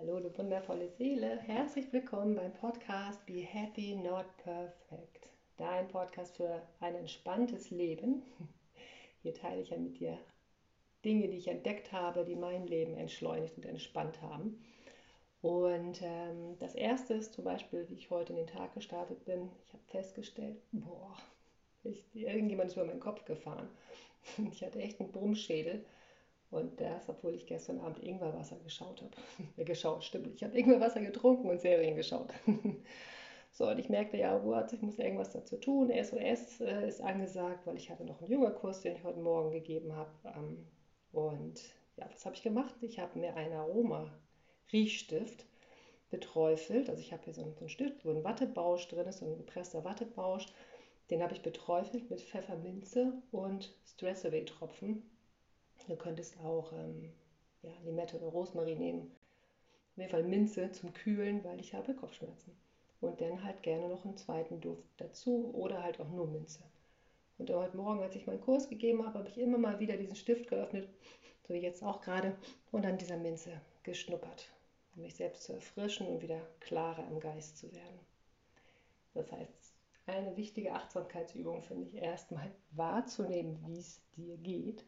Hallo, du wundervolle Seele. Herzlich willkommen beim Podcast Be Happy Not Perfect. Dein Podcast für ein entspanntes Leben. Hier teile ich ja mit dir Dinge, die ich entdeckt habe, die mein Leben entschleunigt und entspannt haben. Und ähm, das erste ist zum Beispiel, wie ich heute in den Tag gestartet bin. Ich habe festgestellt, boah, ich, irgendjemand ist über meinen Kopf gefahren. Ich hatte echt einen Brummschädel. Und das, obwohl ich gestern Abend Ingwerwasser geschaut habe. Äh, geschaut, stimmt. Ich habe Ingwerwasser getrunken und Serien geschaut. so, und ich merkte ja, what, ich muss irgendwas dazu tun. SOS äh, ist angesagt, weil ich hatte noch einen Yoga-Kurs, den ich heute Morgen gegeben habe. Ähm, und ja, was habe ich gemacht? Ich habe mir einen Aroma-Riechstift beträufelt. Also ich habe hier so einen, so einen Stift, wo ein Wattebausch drin ist, so ein gepresster Wattebausch. Den habe ich beträufelt mit Pfefferminze und Stress-Away-Tropfen Du könntest auch ähm, ja, Limette oder Rosmarin nehmen. Auf jeden Fall Minze zum Kühlen, weil ich habe Kopfschmerzen. Und dann halt gerne noch einen zweiten Duft dazu oder halt auch nur Minze. Und heute Morgen, als ich meinen Kurs gegeben habe, habe ich immer mal wieder diesen Stift geöffnet, so wie jetzt auch gerade, und an dieser Minze geschnuppert, um mich selbst zu erfrischen und wieder klarer im Geist zu werden. Das heißt, eine wichtige Achtsamkeitsübung finde ich erstmal wahrzunehmen, wie es dir geht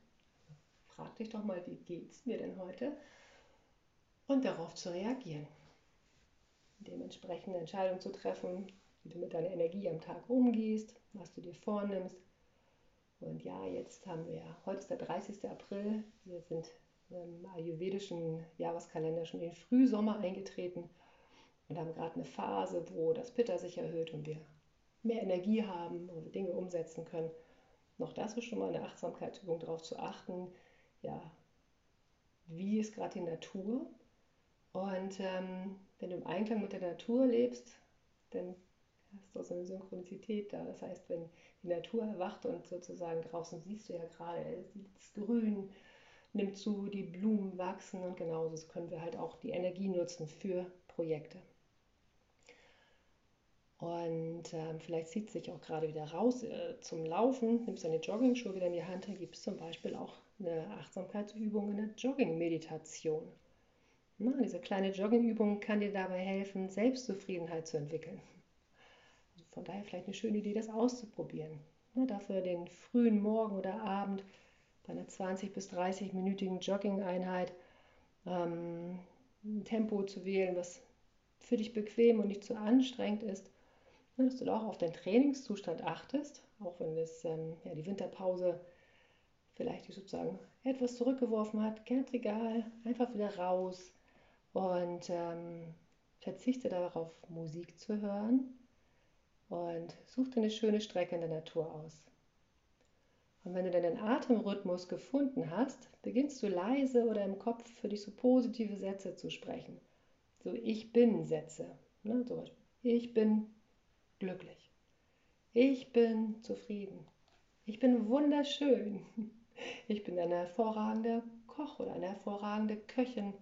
frag dich doch mal, wie geht es mir denn heute? Und darauf zu reagieren. Dementsprechend eine Entscheidung zu treffen, wie du mit deiner Energie am Tag umgehst, was du dir vornimmst. Und ja, jetzt haben wir, heute ist der 30. April, wir sind im ayurvedischen Jahreskalender schon in den Frühsommer eingetreten und haben gerade eine Phase, wo das Pitta sich erhöht und wir mehr Energie haben, wir Dinge umsetzen können. Noch das ist schon mal eine Achtsamkeitsübung, darauf zu achten, ja, wie ist gerade die Natur. Und ähm, wenn du im Einklang mit der Natur lebst, dann hast du so eine Synchronizität da. Das heißt, wenn die Natur erwacht und sozusagen draußen siehst du ja gerade, das Grün nimmt zu, die Blumen wachsen und genauso können wir halt auch die Energie nutzen für Projekte. Und ähm, vielleicht zieht es sich auch gerade wieder raus äh, zum Laufen, nimmst deine Jogging-Schuhe wieder in die Hand, dann gibt es zum Beispiel auch eine Achtsamkeitsübung, eine Jogging-Meditation. Diese kleine Jogging-Übung kann dir dabei helfen, Selbstzufriedenheit zu entwickeln. Von daher vielleicht eine schöne Idee, das auszuprobieren. Dafür den frühen Morgen oder Abend bei einer 20- bis 30-minütigen Jogging-Einheit ähm, ein Tempo zu wählen, was für dich bequem und nicht zu anstrengend ist. Dass du auch auf deinen Trainingszustand achtest, auch wenn es ähm, ja, die Winterpause vielleicht dich sozusagen etwas zurückgeworfen hat, ganz egal, einfach wieder raus und ähm, verzichte darauf, Musik zu hören und such dir eine schöne Strecke in der Natur aus. Und wenn du deinen Atemrhythmus gefunden hast, beginnst du leise oder im Kopf für dich so positive Sätze zu sprechen. So Ich bin Sätze. Ne? Beispiel, ich bin glücklich. Ich bin zufrieden. Ich bin wunderschön. Ich bin eine hervorragende Koch oder eine hervorragende Köchin.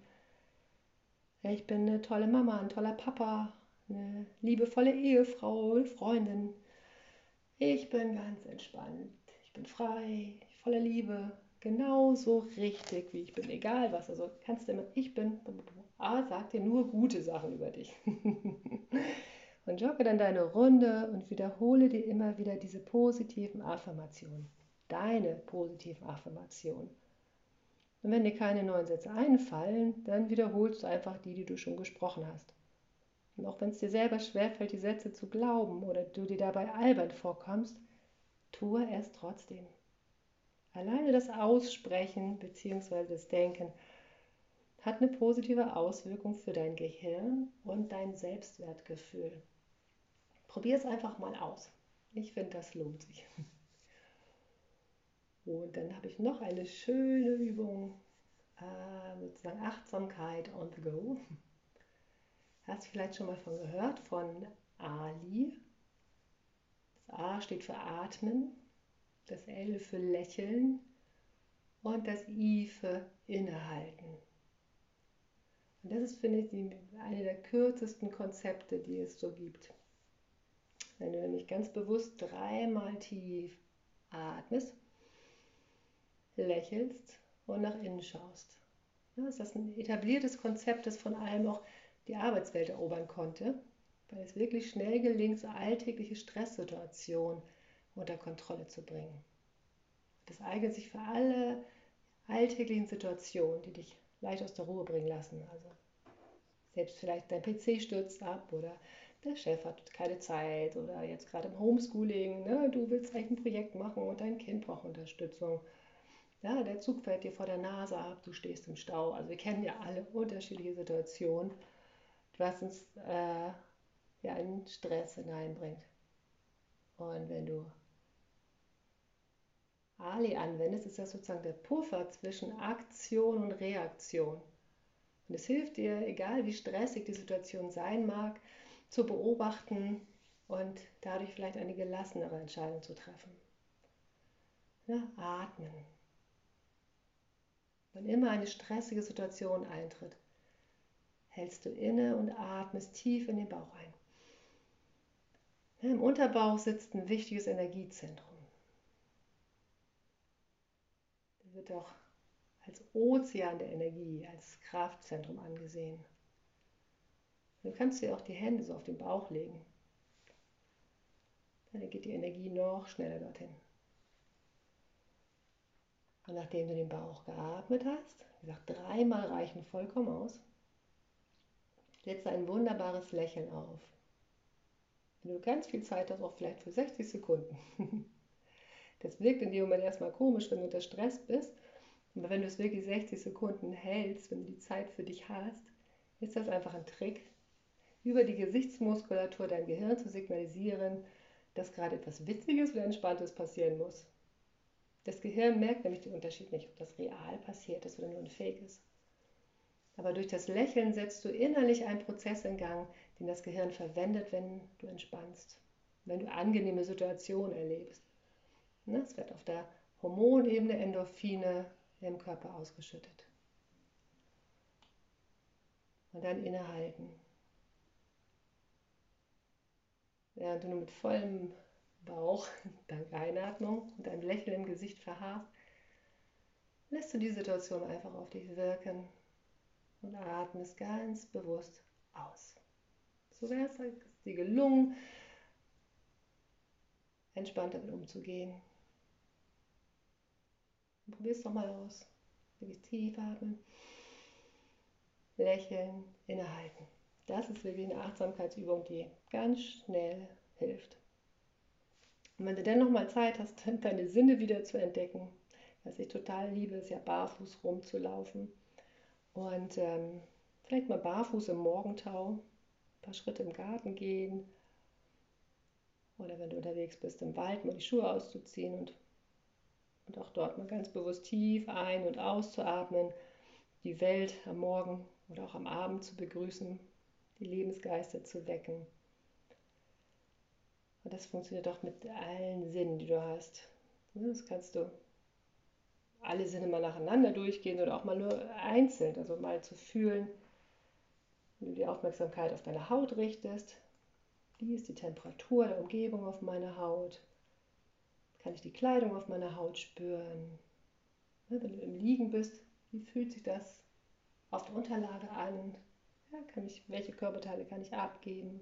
Ich bin eine tolle Mama, ein toller Papa, eine liebevolle Ehefrau, Freundin. Ich bin ganz entspannt. Ich bin frei, voller Liebe, genauso richtig, wie ich bin. Egal was. Also kannst du immer, ich bin, A, sag dir nur gute Sachen über dich. und jogge dann deine Runde und wiederhole dir immer wieder diese positiven Affirmationen deine positiven Affirmationen. Und wenn dir keine neuen Sätze einfallen, dann wiederholst du einfach die, die du schon gesprochen hast. Und auch wenn es dir selber schwerfällt, die Sätze zu glauben oder du dir dabei albern vorkommst, tue es trotzdem. Alleine das Aussprechen bzw. das Denken hat eine positive Auswirkung für dein Gehirn und dein Selbstwertgefühl. Probier es einfach mal aus. Ich finde, das lohnt sich. Und dann habe ich noch eine schöne Übung, äh, sozusagen Achtsamkeit on the go. Hast du vielleicht schon mal von gehört, von Ali. Das A steht für Atmen, das L für Lächeln und das I für Innehalten. Und das ist, finde ich, eine der kürzesten Konzepte, die es so gibt. Wenn du nämlich ganz bewusst dreimal tief atmest lächelst und nach innen schaust. Ja, ist das ein etabliertes Konzept, das von allem auch die Arbeitswelt erobern konnte, weil es wirklich schnell gelingt, so alltägliche Stresssituationen unter Kontrolle zu bringen. Das eignet sich für alle alltäglichen Situationen, die dich leicht aus der Ruhe bringen lassen. Also selbst vielleicht dein PC stürzt ab oder der Chef hat keine Zeit oder jetzt gerade im Homeschooling, ne, du willst eigentlich ein Projekt machen und dein Kind braucht Unterstützung. Ja, der Zug fällt dir vor der Nase ab, du stehst im Stau. Also wir kennen ja alle unterschiedliche Situationen, was uns äh, ja einen Stress hineinbringt. Und wenn du Ali anwendest, ist das sozusagen der Puffer zwischen Aktion und Reaktion. Und es hilft dir, egal wie stressig die Situation sein mag, zu beobachten und dadurch vielleicht eine gelassenere Entscheidung zu treffen. Ja, atmen. Wenn immer eine stressige Situation eintritt, hältst du inne und atmest tief in den Bauch ein. Im Unterbauch sitzt ein wichtiges Energiezentrum. Das wird auch als Ozean der Energie, als Kraftzentrum angesehen. Dann kannst du dir auch die Hände so auf den Bauch legen. Dann geht die Energie noch schneller dorthin. Und nachdem du den Bauch geatmet hast, wie gesagt, dreimal reichen vollkommen aus, setze ein wunderbares Lächeln auf. Wenn du ganz viel Zeit hast, auch vielleicht für 60 Sekunden. Das wirkt in dem Moment erstmal komisch, wenn du unter Stress bist. Aber wenn du es wirklich 60 Sekunden hältst, wenn du die Zeit für dich hast, ist das einfach ein Trick, über die Gesichtsmuskulatur dein Gehirn zu signalisieren, dass gerade etwas Witziges oder Entspanntes passieren muss. Das Gehirn merkt nämlich den Unterschied nicht, ob das real passiert ist oder nur ein Fake ist. Aber durch das Lächeln setzt du innerlich einen Prozess in Gang, den das Gehirn verwendet, wenn du entspannst, wenn du angenehme Situationen erlebst. Ne, es wird auf der Hormonebene Endorphine im Körper ausgeschüttet. Und dann innehalten. Während du nur mit vollem Bauch, dank Einatmung und einem Lächeln im Gesicht verharrst, lässt du die Situation einfach auf dich wirken und atmest ganz bewusst aus. So wäre es dir gelungen, entspannt damit umzugehen. Probier es doch mal aus. Wirklich tief atmen, lächeln, innehalten. Das ist wirklich eine Achtsamkeitsübung, die ganz schnell hilft. Und wenn du dann nochmal Zeit hast, deine Sinne wieder zu entdecken, was ich total liebe, ist ja barfuß rumzulaufen. Und ähm, vielleicht mal barfuß im Morgentau, ein paar Schritte im Garten gehen. Oder wenn du unterwegs bist, im Wald mal die Schuhe auszuziehen und, und auch dort mal ganz bewusst tief ein- und auszuatmen, die Welt am Morgen oder auch am Abend zu begrüßen, die Lebensgeister zu wecken. Und das funktioniert auch mit allen Sinnen, die du hast. Das kannst du alle Sinne mal nacheinander durchgehen oder auch mal nur einzeln, also mal zu fühlen, wenn du die Aufmerksamkeit auf deine Haut richtest. Wie ist die Temperatur der Umgebung auf meiner Haut? Kann ich die Kleidung auf meiner Haut spüren? Wenn du im Liegen bist, wie fühlt sich das auf der Unterlage an? Ja, kann ich, welche Körperteile kann ich abgeben?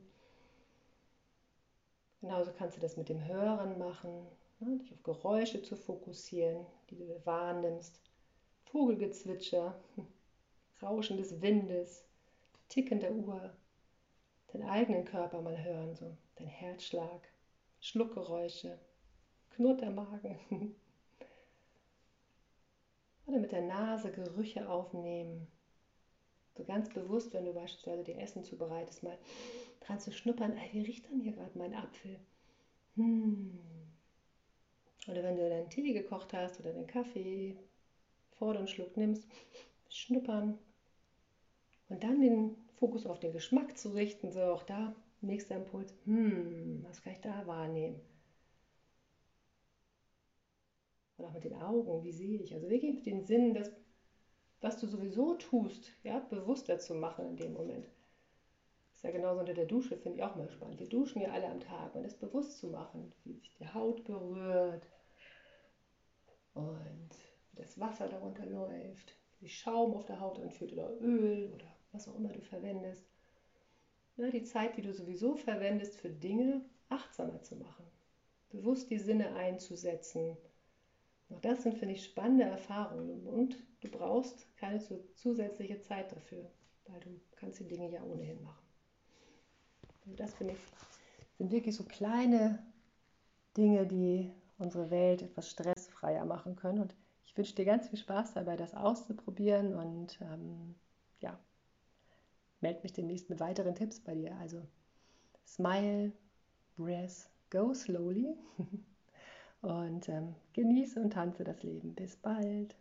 Genauso kannst du das mit dem Hören machen, ne, dich auf Geräusche zu fokussieren, die du wahrnimmst. Vogelgezwitscher, Rauschen des Windes, Ticken der Uhr, deinen eigenen Körper mal hören, so dein Herzschlag, Schluckgeräusche, knurrt der Magen. Oder mit der Nase Gerüche aufnehmen. So ganz bewusst, wenn du beispielsweise dir Essen zubereitest, mal dran zu schnuppern, ey, wie riecht denn hier gerade mein Apfel? Hm. Oder wenn du deinen Tee gekocht hast oder den Kaffee, vor den Schluck nimmst, schnuppern und dann den Fokus auf den Geschmack zu richten, so auch da, nächster Impuls, hm, was kann ich da wahrnehmen? Und auch mit den Augen, wie sehe ich? Also wirklich mit den Sinnen, das, was du sowieso tust, ja, bewusster zu machen in dem Moment ja genauso unter der Dusche, finde ich auch mal spannend. Wir duschen ja alle am Tag und das bewusst zu machen, wie sich die Haut berührt und wie das Wasser darunter läuft, sich Schaum auf der Haut anfühlt oder Öl oder was auch immer du verwendest. Ja, die Zeit, die du sowieso verwendest für Dinge, achtsamer zu machen, bewusst die Sinne einzusetzen. Auch das sind, finde ich, spannende Erfahrungen und du brauchst keine zusätzliche Zeit dafür, weil du kannst die Dinge ja ohnehin machen. Also das finde ich, sind wirklich so kleine Dinge, die unsere Welt etwas stressfreier machen können. Und ich wünsche dir ganz viel Spaß dabei, das auszuprobieren und ähm, ja, melde mich demnächst mit weiteren Tipps bei dir. Also smile, breath, go slowly und ähm, genieße und tanze das Leben. Bis bald.